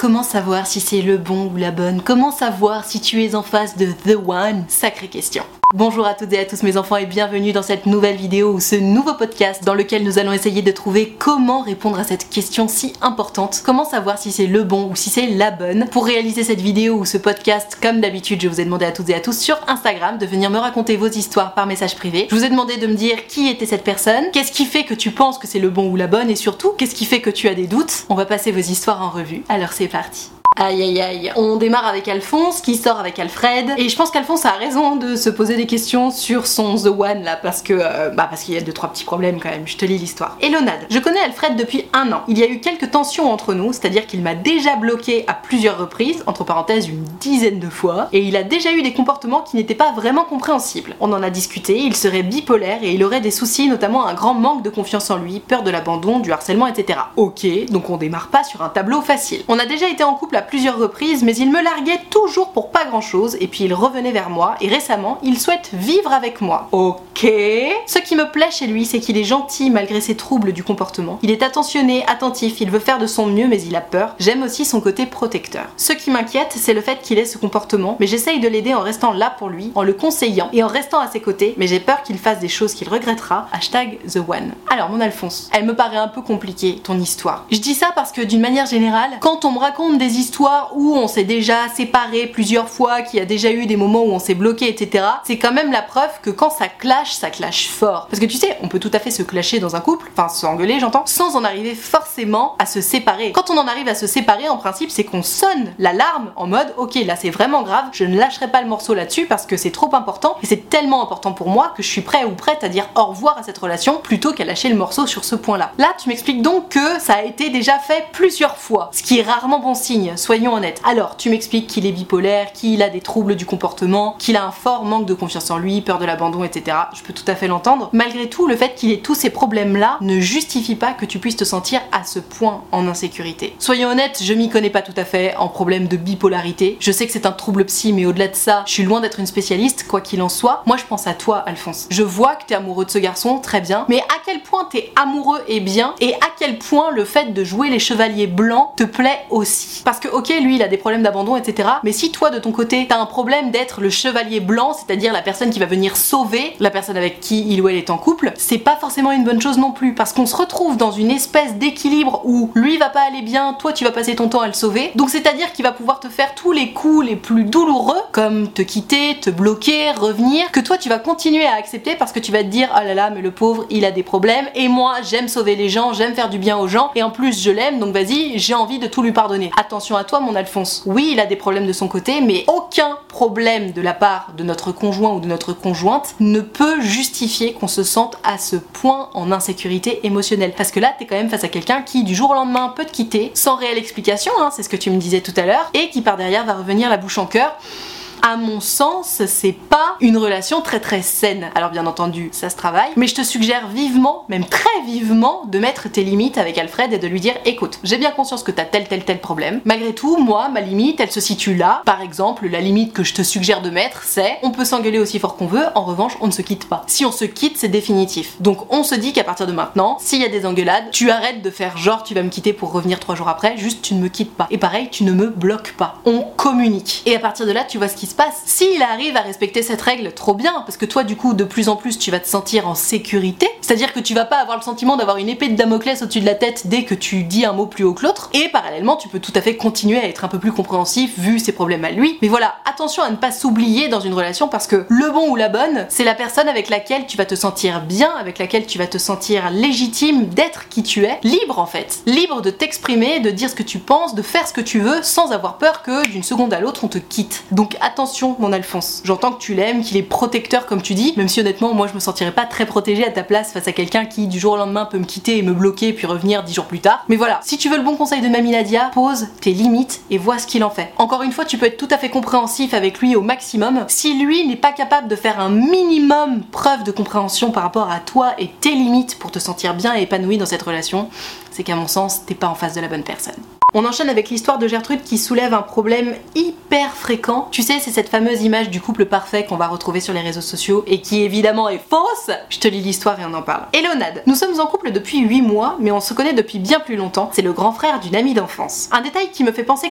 Comment savoir si c'est le bon ou la bonne? Comment savoir si tu es en face de The One? Sacrée question. Bonjour à toutes et à tous mes enfants et bienvenue dans cette nouvelle vidéo ou ce nouveau podcast dans lequel nous allons essayer de trouver comment répondre à cette question si importante. Comment savoir si c'est le bon ou si c'est la bonne Pour réaliser cette vidéo ou ce podcast, comme d'habitude, je vous ai demandé à toutes et à tous sur Instagram de venir me raconter vos histoires par message privé. Je vous ai demandé de me dire qui était cette personne, qu'est-ce qui fait que tu penses que c'est le bon ou la bonne et surtout, qu'est-ce qui fait que tu as des doutes. On va passer vos histoires en revue. Alors c'est parti. Aïe aïe aïe, on démarre avec Alphonse qui sort avec Alfred et je pense qu'Alphonse a raison de se poser des questions sur son The One là parce que euh, bah parce qu'il y a deux trois petits problèmes quand même. Je te lis l'histoire. Elonade, je connais Alfred depuis un an. Il y a eu quelques tensions entre nous, c'est-à-dire qu'il m'a déjà bloqué à plusieurs reprises, entre parenthèses une dizaine de fois, et il a déjà eu des comportements qui n'étaient pas vraiment compréhensibles. On en a discuté, il serait bipolaire et il aurait des soucis, notamment un grand manque de confiance en lui, peur de l'abandon, du harcèlement, etc. Ok, donc on démarre pas sur un tableau facile. On a déjà été en couple à plusieurs reprises, mais il me larguait toujours pour pas grand chose, et puis il revenait vers moi, et récemment, il souhaite vivre avec moi. Ok. Ce qui me plaît chez lui, c'est qu'il est gentil malgré ses troubles du comportement. Il est attentionné, attentif, il veut faire de son mieux, mais il a peur. J'aime aussi son côté protecteur. Ce qui m'inquiète, c'est le fait qu'il ait ce comportement, mais j'essaye de l'aider en restant là pour lui, en le conseillant et en restant à ses côtés, mais j'ai peur qu'il fasse des choses qu'il regrettera. Hashtag The One. Alors, mon Alphonse, elle me paraît un peu compliquée, ton histoire. Je dis ça parce que d'une manière générale, quand on me raconte des histoires où on s'est déjà séparé plusieurs fois, qu'il y a déjà eu des moments où on s'est bloqué, etc., c'est quand même la preuve que quand ça clash, ça clash fort. Parce que tu sais, on peut tout à fait se clasher dans un couple, enfin s'engueuler, j'entends, sans en arriver forcément à se séparer. Quand on en arrive à se séparer, en principe, c'est qu'on sonne l'alarme en mode, ok, là c'est vraiment grave, je ne lâcherai pas le morceau là-dessus parce que c'est trop important et c'est tellement important pour moi que je suis prêt ou prête à dire au revoir à cette relation plutôt qu'à lâcher le morceau sur ce point-là. Là, tu m'expliques donc que ça a été déjà fait plusieurs fois, ce qui est rarement bon signe, soyons honnêtes. Alors, tu m'expliques qu'il est bipolaire, qu'il a des troubles du comportement, qu'il a un fort manque de confiance en lui, peur de l'abandon, etc. Je peux tout à fait l'entendre. Malgré tout, le fait qu'il ait tous ces problèmes-là ne justifie pas que tu puisses te sentir à ce point en insécurité. Soyons honnêtes, je m'y connais pas tout à fait en problème de bipolarité. Je sais que c'est un trouble psy, mais au-delà de ça, je suis loin d'être une spécialiste, quoi qu'il en soit. Moi, je pense à toi, Alphonse. Je vois que t'es amoureux de ce garçon, très bien, mais quel point t'es amoureux et bien, et à quel point le fait de jouer les chevaliers blancs te plaît aussi. Parce que, ok, lui, il a des problèmes d'abandon, etc. Mais si toi, de ton côté, t'as un problème d'être le chevalier blanc, c'est-à-dire la personne qui va venir sauver la personne avec qui il ou elle est en couple, c'est pas forcément une bonne chose non plus. Parce qu'on se retrouve dans une espèce d'équilibre où lui va pas aller bien, toi tu vas passer ton temps à le sauver. Donc c'est-à-dire qu'il va pouvoir te faire tous les coups les plus douloureux, comme te quitter, te bloquer, revenir, que toi tu vas continuer à accepter parce que tu vas te dire oh là là, mais le pauvre il a des problèmes et moi j'aime sauver les gens, j'aime faire du bien aux gens et en plus je l'aime donc vas-y, j'ai envie de tout lui pardonner. Attention à toi mon Alphonse. Oui, il a des problèmes de son côté, mais aucun problème de la part de notre conjoint ou de notre conjointe ne peut justifier qu'on se sente à ce point en insécurité émotionnelle. Parce que là, t'es quand même face à quelqu'un qui, du jour au lendemain, peut te quitter, sans réelle explication, hein, c'est ce que tu me disais tout à l'heure, et qui par derrière va revenir la bouche en cœur À mon sens, c'est pas une relation très très saine. Alors bien entendu, ça se travaille, mais je te suggère vivement, même très vivement, de mettre tes limites avec Alfred et de lui dire écoute, j'ai bien conscience que t'as tel tel tel problème. Malgré tout, moi, ma limite, elle se situe là. Par exemple, la limite que je te suggère de mettre, c'est on peut s'engueuler aussi fort qu'on veut, en revanche, on ne se quitte pas. Si on se quitte, c'est définitif. Donc on se dit qu'à partir de maintenant, s'il y a des engueulades, tu arrêtes de faire genre tu vas me quitter pour revenir trois jours après, juste tu ne me quittes pas. Et pareil, tu ne me bloques pas. On communique. Et à partir de là, tu vois ce qui se passe. S'il arrive à respecter cette règle, trop bien, parce que toi, du coup, de plus en plus, tu vas te sentir en sécurité. C'est-à-dire que tu vas pas avoir le sentiment d'avoir une épée de Damoclès au-dessus de la tête dès que tu dis un mot plus haut que l'autre. Et parallèlement, tu peux tout à fait continuer à être un peu plus compréhensif vu ses problèmes à lui. Mais voilà, attention à ne pas s'oublier dans une relation parce que le bon ou la bonne, c'est la personne avec laquelle tu vas te sentir bien, avec laquelle tu vas te sentir légitime d'être qui tu es, libre en fait. Libre de t'exprimer, de dire ce que tu penses, de faire ce que tu veux sans avoir peur que d'une seconde à l'autre on te quitte. Donc attention mon Alphonse, j'entends que tu l'aimes, qu'il est protecteur comme tu dis, même si honnêtement moi je me sentirais pas très protégée à ta place face à quelqu'un qui du jour au lendemain peut me quitter et me bloquer puis revenir dix jours plus tard. Mais voilà, si tu veux le bon conseil de Mamie Nadia, pose tes limites et vois ce qu'il en fait. Encore une fois, tu peux être tout à fait compréhensif avec lui au maximum. Si lui n'est pas capable de faire un minimum preuve de compréhension par rapport à toi et tes limites pour te sentir bien et épanoui dans cette relation, c'est qu'à mon sens, t'es pas en face de la bonne personne. On enchaîne avec l'histoire de Gertrude qui soulève un problème hyper fréquent. Tu sais, c'est cette fameuse image du couple parfait qu'on va retrouver sur les réseaux sociaux et qui évidemment est fausse. Je te lis l'histoire et on en parle. Léonade, nous sommes en couple depuis 8 mois, mais on se connaît depuis bien plus longtemps. C'est le grand frère d'une amie d'enfance. Un détail qui me fait penser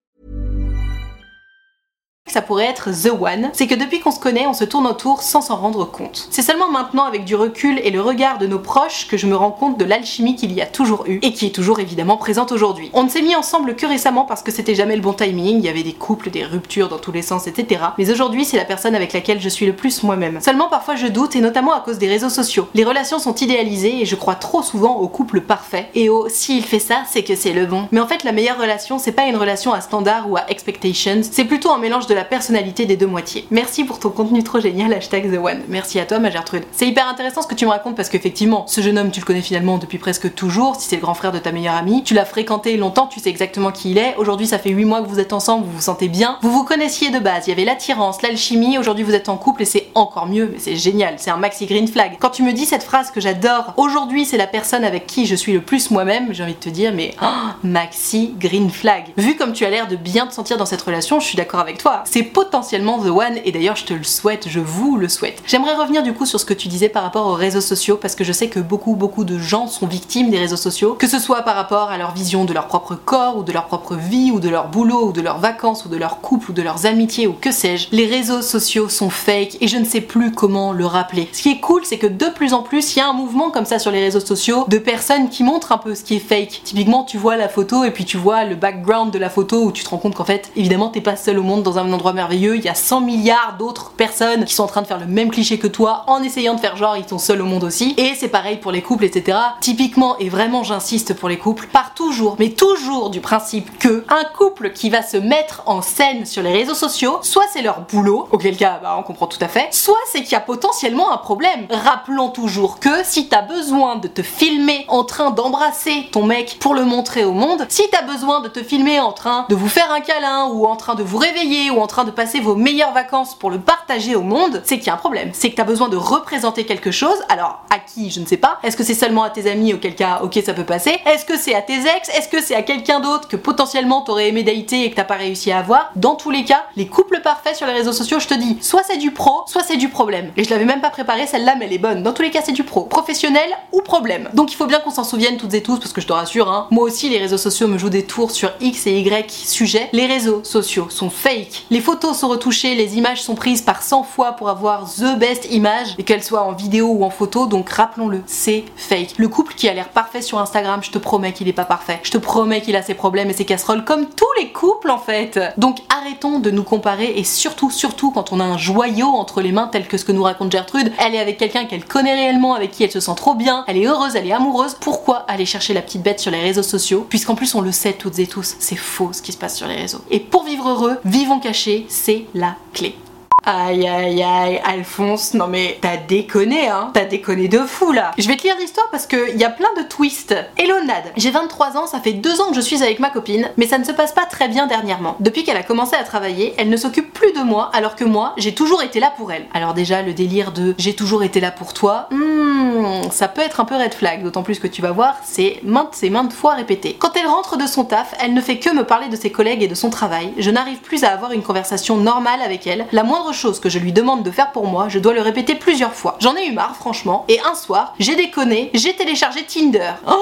Ça pourrait être The One, c'est que depuis qu'on se connaît, on se tourne autour sans s'en rendre compte. C'est seulement maintenant, avec du recul et le regard de nos proches, que je me rends compte de l'alchimie qu'il y a toujours eu et qui est toujours évidemment présente aujourd'hui. On ne s'est mis ensemble que récemment parce que c'était jamais le bon timing, il y avait des couples, des ruptures dans tous les sens, etc. Mais aujourd'hui, c'est la personne avec laquelle je suis le plus moi-même. Seulement parfois je doute, et notamment à cause des réseaux sociaux. Les relations sont idéalisées et je crois trop souvent au couple parfait et au s'il fait ça, c'est que c'est le bon. Mais en fait, la meilleure relation, c'est pas une relation à standard ou à expectations, c'est plutôt un mélange de la personnalité des deux moitiés. Merci pour ton contenu trop génial, hashtag The One. Merci à toi, ma Gertrude. C'est hyper intéressant ce que tu me racontes parce qu'effectivement, ce jeune homme, tu le connais finalement depuis presque toujours. Si c'est le grand frère de ta meilleure amie, tu l'as fréquenté longtemps, tu sais exactement qui il est. Aujourd'hui, ça fait 8 mois que vous êtes ensemble, vous vous sentez bien. Vous vous connaissiez de base, il y avait l'attirance, l'alchimie. Aujourd'hui, vous êtes en couple et c'est encore mieux. Mais c'est génial, c'est un maxi green flag. Quand tu me dis cette phrase que j'adore, aujourd'hui, c'est la personne avec qui je suis le plus moi-même, j'ai envie de te dire, mais oh, maxi green flag. Vu comme tu as l'air de bien te sentir dans cette relation, je suis d'accord avec toi. C'est potentiellement The One et d'ailleurs je te le souhaite, je vous le souhaite. J'aimerais revenir du coup sur ce que tu disais par rapport aux réseaux sociaux parce que je sais que beaucoup beaucoup de gens sont victimes des réseaux sociaux, que ce soit par rapport à leur vision de leur propre corps ou de leur propre vie ou de leur boulot ou de leurs vacances ou de leur couple ou de leurs amitiés ou que sais-je. Les réseaux sociaux sont fake et je ne sais plus comment le rappeler. Ce qui est cool c'est que de plus en plus il y a un mouvement comme ça sur les réseaux sociaux de personnes qui montrent un peu ce qui est fake. Typiquement tu vois la photo et puis tu vois le background de la photo où tu te rends compte qu'en fait évidemment t'es pas seul au monde dans un endroit merveilleux, il y a 100 milliards d'autres personnes qui sont en train de faire le même cliché que toi en essayant de faire genre ils sont seuls au monde aussi. Et c'est pareil pour les couples, etc. Typiquement, et vraiment j'insiste pour les couples, part toujours, mais toujours du principe que un couple qui va se mettre en scène sur les réseaux sociaux, soit c'est leur boulot, auquel cas bah, on comprend tout à fait, soit c'est qu'il y a potentiellement un problème. Rappelons toujours que si t'as besoin de te filmer en train d'embrasser ton mec pour le montrer au monde, si t'as besoin de te filmer en train de vous faire un câlin ou en train de vous réveiller ou en train de passer vos meilleures vacances pour le partager au monde, c'est qu'il y a un problème. C'est que t'as besoin de représenter quelque chose. Alors à qui Je ne sais pas. Est-ce que c'est seulement à tes amis auquel cas ok ça peut passer Est-ce que c'est à tes ex? Est-ce que c'est à quelqu'un d'autre que potentiellement t'aurais aimé dater et que t'as pas réussi à avoir? Dans tous les cas, les couples parfaits sur les réseaux sociaux, je te dis, soit c'est du pro, soit c'est du problème. Et je l'avais même pas préparé celle-là, mais elle est bonne. Dans tous les cas, c'est du pro. Professionnel ou problème. Donc il faut bien qu'on s'en souvienne toutes et tous, parce que je te rassure, hein, moi aussi les réseaux sociaux me jouent des tours sur X et Y sujets. Les réseaux sociaux sont fake. Les photos sont retouchées, les images sont prises par 100 fois pour avoir the best image, et qu'elles soient en vidéo ou en photo, donc rappelons-le, c'est fake. Le couple qui a l'air parfait sur Instagram, je te promets qu'il est pas parfait. Je te promets qu'il a ses problèmes et ses casseroles, comme tous les couples en fait. Donc arrêtons de nous comparer, et surtout, surtout quand on a un joyau entre les mains tel que ce que nous raconte Gertrude, elle est avec quelqu'un qu'elle connaît réellement, avec qui elle se sent trop bien, elle est heureuse, elle est amoureuse, pourquoi aller chercher la petite bête sur les réseaux sociaux? Puisqu'en plus on le sait toutes et tous, c'est faux ce qui se passe sur les réseaux. Et pour vivre heureux, vivons cachés, c'est la clé. Aïe aïe aïe, Alphonse, non mais t'as déconné hein, t'as déconné de fou là. Je vais te lire l'histoire parce qu'il y a plein de twists. Hello Nad, j'ai 23 ans, ça fait 2 ans que je suis avec ma copine, mais ça ne se passe pas très bien dernièrement. Depuis qu'elle a commencé à travailler, elle ne s'occupe plus de moi alors que moi, j'ai toujours été là pour elle. Alors déjà, le délire de j'ai toujours été là pour toi, hmm, ça peut être un peu red flag, d'autant plus que tu vas voir, c'est maintes et maintes fois répété. Quand elle rentre de son taf, elle ne fait que me parler de ses collègues et de son travail, je n'arrive plus à avoir une conversation normale avec elle, la chose que je lui demande de faire pour moi, je dois le répéter plusieurs fois. J'en ai eu marre, franchement, et un soir, j'ai déconné, j'ai téléchargé Tinder. Oh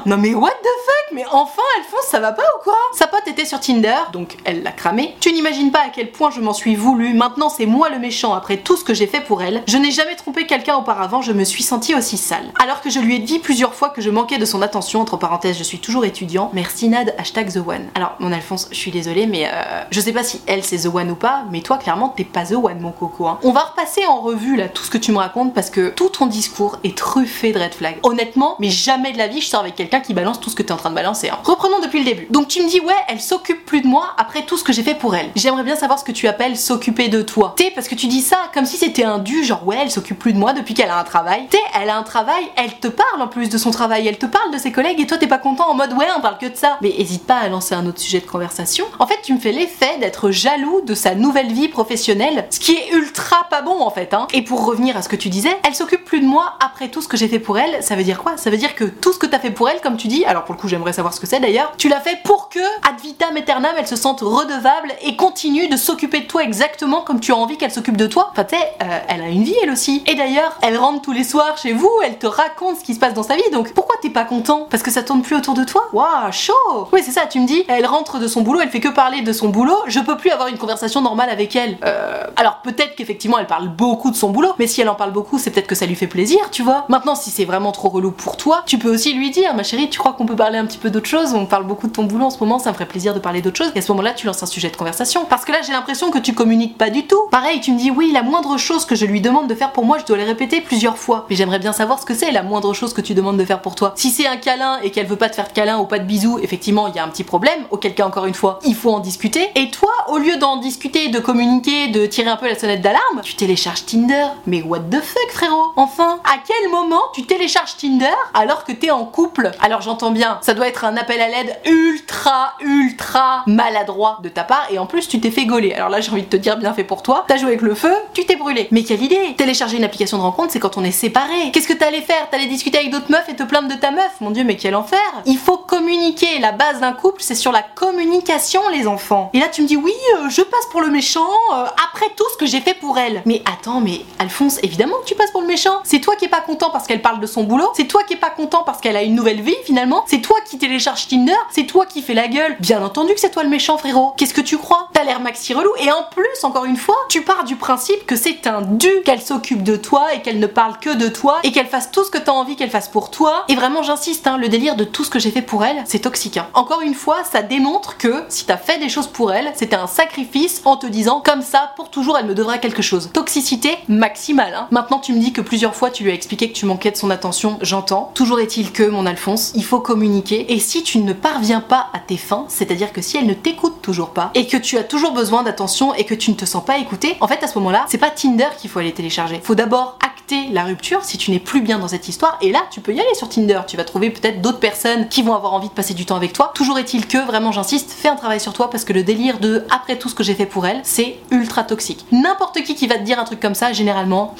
non mais what the fuck? Mais enfin, Alphonse, ça va pas ou quoi? Sa pote était sur Tinder, donc elle l'a cramé. Tu n'imagines pas à quel point je m'en suis voulu, maintenant c'est moi le méchant après tout ce que j'ai fait pour elle. Je n'ai jamais trompé quelqu'un auparavant, je me suis sentie aussi sale. Alors que je lui ai dit plusieurs fois que je manquais de son attention, entre parenthèses, je suis toujours étudiant, merci Nad, hashtag The One. Alors, mon Alphonse, je suis désolée, mais euh, je sais pas si elle c'est The One ou pas, mais toi, clairement, t'es pas The One, mon coco. hein. On va repasser en revue là tout ce que tu me racontes parce que tout ton discours est truffé de red flags. Honnêtement, mais jamais de la vie je sors avec quelqu'un qui balance tout ce que t'es en train de balancer. hein. Reprenons depuis le début. Donc tu me dis ouais, elle s'occupe plus de moi après tout ce que j'ai fait pour elle. J'aimerais bien savoir ce que tu appelles s'occuper de toi. T'es parce que tu dis ça comme si c'était un dû, genre ouais, elle s'occupe plus de moi depuis qu'elle a un travail. T'es, elle a un travail, elle te parle en plus de son travail, elle te parle de ses collègues et toi t'es pas content en mode ouais, on parle que de ça. Mais hésite pas à lancer un autre sujet de conversation. En fait, tu me fais l'effet d'être jaloux de sa nouvelle vie professionnelle, ce qui est ultra pas bon en fait. Hein. Et pour revenir à ce que tu disais, elle s'occupe plus de moi après tout ce que j'ai fait pour elle. Ça veut dire quoi? Ça veut dire que tout ce que t'as fait pour elle, comme tu dis, alors pour le coup j'aimerais savoir ce que c'est d'ailleurs, tu l'as fait pour que ad vitam aeternam elle se sente redevable et continue de s'occuper de toi exactement comme tu as envie qu'elle s'occupe de toi. Enfin tu euh, elle a une vie elle aussi. Et d'ailleurs, elle rentre tous les soirs chez vous, elle te raconte ce qui se passe dans sa vie. Donc pourquoi t'es pas content? Parce que ça tourne plus autour de toi? Waouh, chaud Oui c'est ça, tu me dis, elle rentre de son boulot, elle fait que parler de son boulot, je peux plus avoir une conversation normale avec elle. Euh, alors peut-être qu'effectivement elle parle beaucoup de son boulot, mais si elle en parle beaucoup, c'est peut-être que ça lui fait plaisir, tu vois. Maintenant, si c'est vraiment trop relou pour toi, tu peux aussi lui dire, ma chérie, tu crois qu'on peut parler un petit peu d'autre chose On parle beaucoup de ton boulot en ce moment, ça me ferait plaisir de parler d'autre chose. Et à ce moment-là, tu lances un sujet de conversation. Parce que là, j'ai l'impression que tu communiques pas du tout. Pareil, tu me dis, oui, la moindre chose que je lui demande de faire pour moi, je dois les répéter plusieurs fois. Mais j'aimerais bien savoir ce que c'est la moindre chose que tu demandes de faire pour toi. Si c'est un câlin et qu'elle veut pas te faire de câlin ou pas de bisous, effectivement, il y a un petit problème. Auquel cas, encore une fois, il faut en discuter. Et toi, au lieu d'en discuter, de communiquer, de tirer un peu la sonnette d'alarme, tu télécharges Tinder. Mais what the fuck, frérot? Enfin, à quel moment tu télécharges Tinder alors que t'es en couple? Alors j'entends bien, ça doit être un appel à l'aide ultra, ultra maladroit de ta part et en plus tu t'es fait gauler. Alors là, j'ai envie de te dire bien fait pour toi. T'as joué avec le feu, tu t'es brûlé. Mais quelle idée Télécharger une application de rencontre, c'est quand on est séparés. Qu'est-ce que t'allais faire? T'allais discuter avec d'autres meufs et te plaindre de ta meuf? Mon dieu, mais quel enfer Il faut communiquer. La base d'un couple, c'est sur la communication, les enfants. Et là, tu me dis oui, euh, je passe pour le méchant. euh, après tout ce que j'ai fait pour elle. Mais attends, mais Alphonse, évidemment que tu passes pour le méchant. C'est toi qui es pas content parce qu'elle parle de son boulot. C'est toi qui es pas content parce qu'elle a une nouvelle vie finalement. C'est toi qui télécharge Tinder. C'est toi qui fais la gueule. Bien entendu que c'est toi le méchant, frérot. Qu'est-ce que tu crois? T'as l'air maxi relou. Et en plus, encore une fois, tu pars du principe que c'est un dû qu'elle s'occupe de toi et qu'elle ne parle que de toi et qu'elle fasse tout ce que t'as envie qu'elle fasse pour toi. Et vraiment, j'insiste, hein, le délire de tout ce que j'ai fait pour elle, c'est toxique. hein. Encore une fois, ça démontre que si t'as fait des choses pour elle, c'était un sacrifice en te disant comme ça, pour toujours, elle me devra quelque chose. Toxicité maximale. hein. Maintenant, tu me dis que plusieurs fois tu lui as expliqué que tu manquais de son attention, j'entends. Toujours est-il que, mon Alphonse, il faut communiquer. Et si tu ne parviens pas à tes fins, c'est-à-dire que si elle ne t'écoute toujours pas et que tu as toujours besoin d'attention et que tu ne te sens pas écouté, en fait, à ce moment-là, c'est pas Tinder qu'il faut aller télécharger. Faut d'abord acter la rupture si tu n'es plus bien dans cette histoire. Et là, tu peux y aller sur Tinder. Tu vas trouver peut-être d'autres personnes qui vont avoir envie de passer du temps avec toi. Toujours est-il que, vraiment, j'insiste, fais un travail sur toi parce que le délire de après tout ce que j'ai fait pour elle, c'est ultra N'importe qui qui va te dire un truc comme ça, généralement,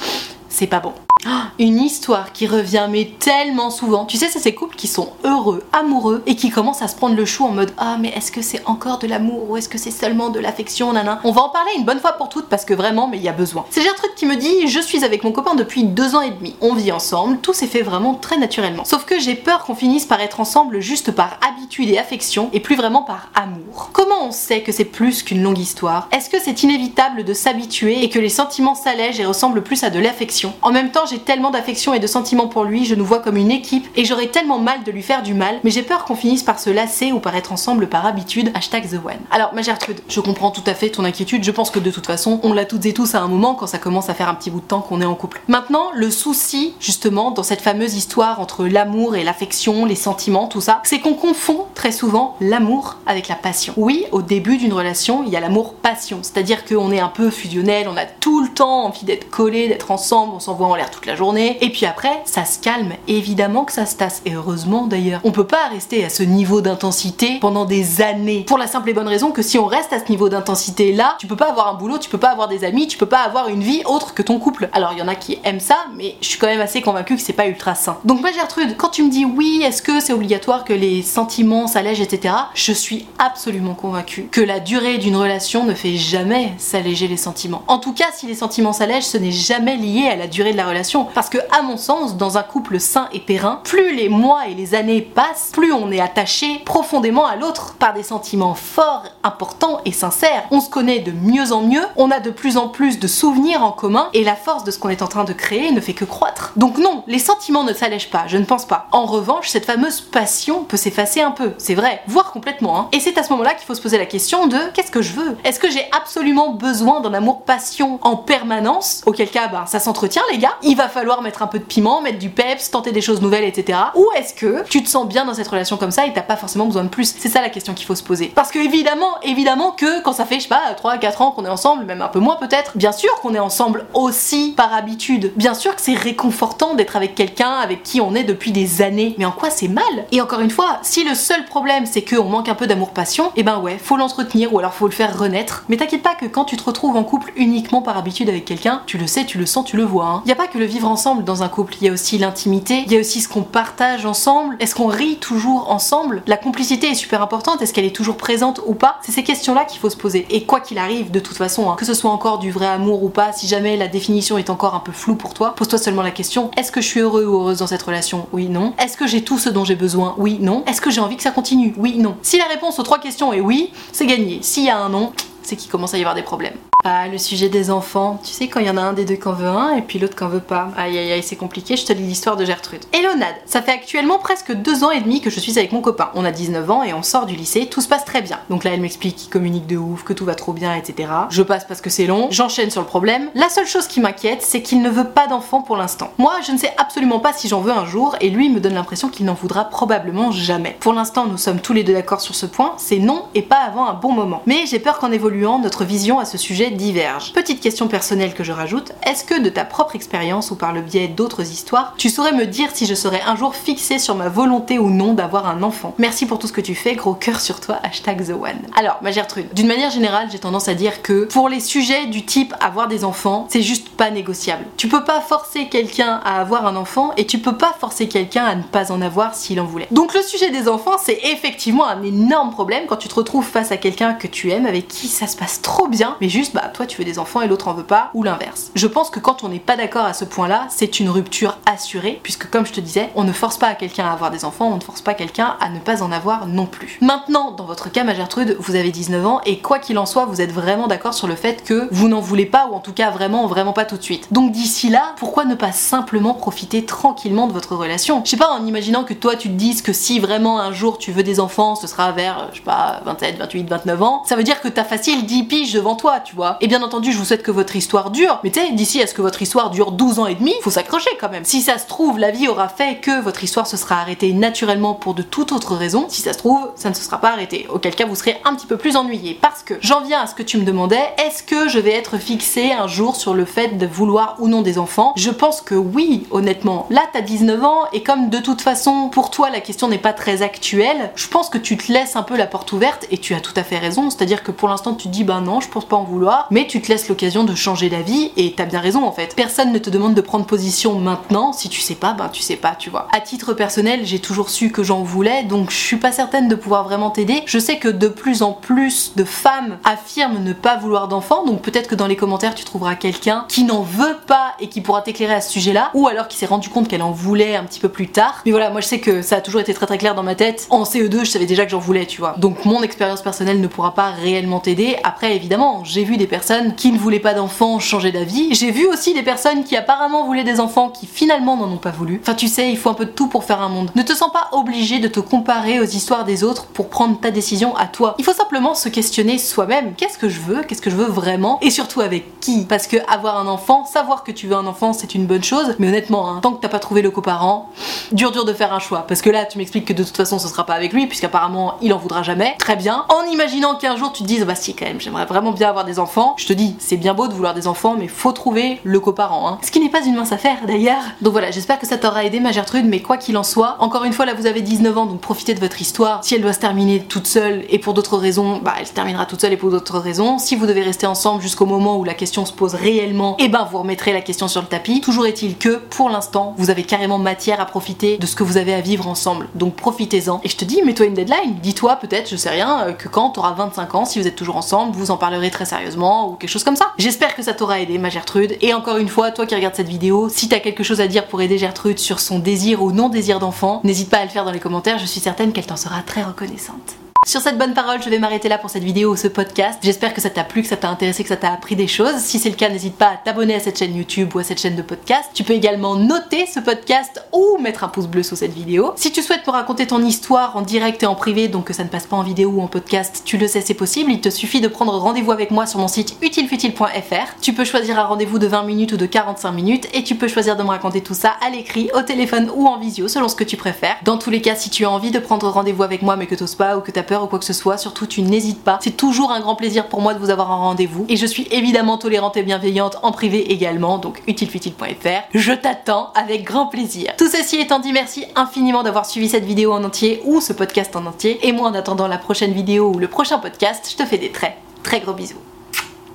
c'est pas bon. Ah, Une histoire qui revient mais tellement souvent. Tu sais, c'est ces couples qui sont heureux, amoureux et qui commencent à se prendre le chou en mode Ah, mais est-ce que c'est encore de l'amour ou est-ce que c'est seulement de l'affection, nana On va en parler une bonne fois pour toutes parce que vraiment, mais il y a besoin. C'est Gertrude qui me dit Je suis avec mon copain depuis deux ans et demi. On vit ensemble, tout s'est fait vraiment très naturellement. Sauf que j'ai peur qu'on finisse par être ensemble juste par habitude et affection et plus vraiment par amour. Comment on sait que c'est plus qu'une longue histoire? Est-ce que c'est inévitable de s'habituer et que les sentiments s'allègent et ressemblent plus à de l'affection? En même temps, j'ai tellement d'affection et de sentiments pour lui, je nous vois comme une équipe et j'aurais tellement mal de lui faire du mal, mais j'ai peur qu'on finisse par se lasser ou par être ensemble par habitude. Hashtag The. Alors, ma Gertrude, je comprends tout à fait ton inquiétude, je pense que de toute façon, on l'a toutes et tous à un moment quand ça commence à faire un petit bout de temps qu'on est en couple. Maintenant, le souci, justement, dans cette fameuse histoire entre l'amour et l'affection, les sentiments, tout ça, c'est qu'on confond très souvent l'amour avec la passion. Oui, au début d'une relation, il y a l'amour-passion, c'est-à-dire qu'on est un peu fusionnel, on a tout le temps envie d'être collés, d'être ensemble, on s'envoie en l'air toute la journée, et puis après, ça se calme, évidemment que ça se tasse, et heureusement d'ailleurs. On peut pas rester à ce niveau d'intensité pendant des années, pour la simple et bonne raison que si on reste à ce niveau d'intensité là, tu peux pas avoir un boulot, tu peux pas avoir des amis, tu peux pas avoir une vie autre que ton couple. Alors il y en a qui aiment ça, mais je suis quand même assez convaincue que c'est pas ultra sain. Donc moi Gertrude, quand tu me dis oui, est-ce que c'est obligatoire que les sentiments s'allègent, etc., je suis absolument convaincue que la durée d'une relation ne fait jamais s'alléger les sentiments. En tout cas, si les sentiments s'allègent, ce n'est jamais lié à la durée de la relation. Parce que, à mon sens, dans un couple sain et périn, plus les mois et les années passent, plus on est attaché profondément à l'autre par des sentiments forts, importants et sincères. On se connaît de mieux en mieux, on a de plus en plus de souvenirs en commun et la force de ce qu'on est en train de créer ne fait que croître. Donc non, les sentiments ne s'allègent pas, je ne pense pas. En revanche, cette fameuse passion peut s'effacer un peu, c'est vrai, voire complètement. hein. Et c'est à ce moment-là qu'il faut se poser la question de qu'est-ce que je veux? Est-ce que j'ai absolument besoin d'un amour passion en permanence? Auquel cas, bah, ça s'entretient les gars. Va falloir mettre un peu de piment, mettre du peps, tenter des choses nouvelles, etc. Ou est-ce que tu te sens bien dans cette relation comme ça et t'as pas forcément besoin de plus? C'est ça la question qu'il faut se poser. Parce que évidemment, évidemment que quand ça fait, je sais pas, 3-4 ans qu'on est ensemble, même un peu moins peut-être, bien sûr qu'on est ensemble aussi par habitude. Bien sûr que c'est réconfortant d'être avec quelqu'un avec qui on est depuis des années. Mais en quoi c'est mal? Et encore une fois, si le seul problème c'est qu'on manque un peu d'amour-passion, et ben ouais, faut l'entretenir ou alors faut le faire renaître. Mais t'inquiète pas que quand tu te retrouves en couple uniquement par habitude avec quelqu'un, tu le sais, tu le sens, tu le vois. Hein. Y a pas que le vivre ensemble dans un couple, il y a aussi l'intimité, il y a aussi ce qu'on partage ensemble. Est-ce qu'on rit toujours ensemble? La complicité est super importante, est-ce qu'elle est toujours présente ou pas? C'est ces questions-là qu'il faut se poser. Et quoi qu'il arrive, de toute façon, hein, que ce soit encore du vrai amour ou pas, si jamais la définition est encore un peu floue pour toi, pose-toi seulement la question est-ce que je suis heureux ou heureuse dans cette relation? Oui, non. Est-ce que j'ai tout ce dont j'ai besoin? Oui, non. Est-ce que j'ai envie que ça continue? Oui, non. Si la réponse aux trois questions est oui, c'est gagné. S'il y a un non, c'est qu'il commence à y avoir des problèmes. Ah, le sujet des enfants. Tu sais, quand il y en a un des deux qui en veut un et puis l'autre qui en veut pas. Aïe aïe aïe, c'est compliqué, je te lis l'histoire de Gertrude. Hello Nad, ça fait actuellement presque deux ans et demi que je suis avec mon copain. On a 19 ans et on sort du lycée, tout se passe très bien. Donc là, elle m'explique qu'il communique de ouf, que tout va trop bien, etc. Je passe parce que c'est long, j'enchaîne sur le problème. La seule chose qui m'inquiète, c'est qu'il ne veut pas d'enfant pour l'instant. Moi, je ne sais absolument pas si j'en veux un jour et lui me donne l'impression qu'il n'en voudra probablement jamais. Pour l'instant, nous sommes tous les deux d'accord sur ce point, c'est non et pas avant un bon moment. Mais j'ai peur qu'en évoluant, notre vision à ce sujet diverge. Petite question personnelle que je rajoute, est-ce que de ta propre expérience ou par le biais d'autres histoires, tu saurais me dire si je serais un jour fixée sur ma volonté ou non d'avoir un enfant? Merci pour tout ce que tu fais, gros cœur sur toi, hashtag The One. Alors, ma Gertrude, d'une manière générale, j'ai tendance à dire que pour les sujets du type avoir des enfants, c'est juste pas négociable. Tu peux pas forcer quelqu'un à avoir un enfant et tu peux pas forcer quelqu'un à ne pas en avoir s'il en voulait. Donc le sujet des enfants, c'est effectivement un énorme problème quand tu te retrouves face à quelqu'un que tu aimes, avec qui ça se passe trop bien, mais juste, bah bah toi tu veux des enfants et l'autre en veut pas, ou l'inverse. Je pense que quand on n'est pas d'accord à ce point-là, c'est une rupture assurée, puisque comme je te disais, on ne force pas quelqu'un à avoir des enfants, on ne force pas quelqu'un à ne pas en avoir non plus. Maintenant, dans votre cas, ma Gertrude, vous avez 19 ans et quoi qu'il en soit, vous êtes vraiment d'accord sur le fait que vous n'en voulez pas, ou en tout cas vraiment, vraiment pas tout de suite. Donc d'ici là, pourquoi ne pas simplement profiter tranquillement de votre relation? Je sais pas, en imaginant que toi tu te dises que si vraiment un jour tu veux des enfants, ce sera vers, je sais pas, 27, 28, 29 ans, ça veut dire que t'as facile 10 piges devant toi, tu vois. Et bien entendu, je vous souhaite que votre histoire dure, mais tu sais, d'ici à ce que votre histoire dure 12 ans et demi, faut s'accrocher quand même. Si ça se trouve, la vie aura fait que votre histoire se sera arrêtée naturellement pour de toute autre raison. Si ça se trouve, ça ne se sera pas arrêté. Auquel cas, vous serez un petit peu plus ennuyé. Parce que j'en viens à ce que tu me demandais, est-ce que je vais être fixée un jour sur le fait de vouloir ou non des enfants? Je pense que oui, honnêtement. Là, t'as 19 ans et comme de toute façon, pour toi, la question n'est pas très actuelle, je pense que tu te laisses un peu la porte ouverte et tu as tout à fait raison. C'est-à-dire que pour l'instant, tu te dis, bah non, je pense pas en vouloir, mais tu te laisses l'occasion de changer d'avis et t'as bien raison en fait. Personne ne te demande de prendre position maintenant. Si tu sais pas, ben tu sais pas, tu vois. À titre personnel, j'ai toujours su que j'en voulais, donc je suis pas certaine de pouvoir vraiment t'aider. Je sais que de plus en plus de femmes affirment ne pas vouloir d'enfants, donc peut-être que dans les commentaires tu trouveras quelqu'un qui n'en veut pas et qui pourra t'éclairer à ce sujet-là, ou alors qui s'est rendu compte qu'elle en voulait un petit peu plus tard. Mais voilà, moi je sais que ça a toujours été très très clair dans ma tête. En CE2, je savais déjà que j'en voulais, tu vois. Donc mon expérience personnelle ne pourra pas réellement t'aider. Après, évidemment, j'ai vu des personnes qui ne voulaient pas d'enfants changer d'avis. J'ai vu aussi des personnes qui apparemment voulaient des enfants qui finalement n'en ont pas voulu. Enfin, tu sais, il faut un peu de tout pour faire un monde. Ne te sens pas obligé de te comparer aux histoires des autres pour prendre ta décision à toi. Il faut simplement se questionner soi-même. Qu'est-ce que je veux? Qu'est-ce que je veux vraiment? Et surtout avec qui? Parce que avoir un enfant, savoir que tu veux un enfant, c'est une bonne chose. Mais honnêtement, hein, tant que t'as pas trouvé le coparent, dur dur de faire un choix. Parce que là, tu m'expliques que de toute façon, ce sera pas avec lui, puisqu'apparemment, il en voudra jamais. Très bien. En imaginant qu'un jour tu te dises, bah si, quand même, j'aimerais vraiment bien avoir des enfants. Je te dis, c'est bien beau de vouloir des enfants, mais faut trouver le coparent. Hein. Ce qui n'est pas une mince affaire d'ailleurs. Donc voilà, j'espère que ça t'aura aidé, ma Gertrude, mais quoi qu'il en soit, encore une fois, là vous avez 19 ans, donc profitez de votre histoire. Si elle doit se terminer toute seule et pour d'autres raisons, bah elle se terminera toute seule et pour d'autres raisons. Si vous devez rester ensemble jusqu'au moment où la question se pose réellement, et eh ben vous remettrez la question sur le tapis. Toujours est-il que pour l'instant, vous avez carrément matière à profiter de ce que vous avez à vivre ensemble. Donc profitez-en. Et je te dis, mets-toi une deadline. Dis-toi peut-être, je sais rien, euh, que quand t'auras 25 ans, si vous êtes toujours ensemble, vous en parlerez très sérieusement ou quelque chose comme ça. J'espère que ça t'aura aidé, ma Gertrude. Et encore une fois, toi qui regardes cette vidéo, si t'as quelque chose à dire pour aider Gertrude sur son désir ou non désir d'enfant, n'hésite pas à le faire dans les commentaires, je suis certaine qu'elle t'en sera très reconnaissante. Sur cette bonne parole, je vais m'arrêter là pour cette vidéo ou ce podcast. J'espère que ça t'a plu, que ça t'a intéressé, que ça t'a appris des choses. Si c'est le cas, n'hésite pas à t'abonner à cette chaîne YouTube ou à cette chaîne de podcast. Tu peux également noter ce podcast ou mettre un pouce bleu sous cette vidéo. Si tu souhaites me raconter ton histoire en direct et en privé, donc que ça ne passe pas en vidéo ou en podcast, tu le sais, c'est possible. Il te suffit de prendre rendez-vous avec moi sur mon site utilefutile.fr. Tu peux choisir un rendez-vous de 20 minutes ou de 45 minutes et tu peux choisir de me raconter tout ça à l'écrit, au téléphone ou en visio, selon ce que tu préfères. Dans tous les cas, si tu as envie de prendre rendez-vous avec moi mais que t'oses pas ou que t'as peur ou quoi que ce soit, surtout tu n'hésites pas. C'est toujours un grand plaisir pour moi de vous avoir en rendez-vous. Et je suis évidemment tolérante et bienveillante en privé également, donc utilefutile.fr. Je t'attends avec grand plaisir. Tout ceci étant dit, merci infiniment d'avoir suivi cette vidéo en entier ou ce podcast en entier. Et moi en attendant la prochaine vidéo ou le prochain podcast, je te fais des très très gros bisous.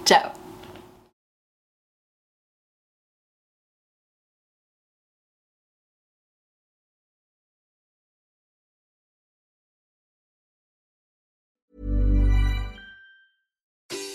Ciao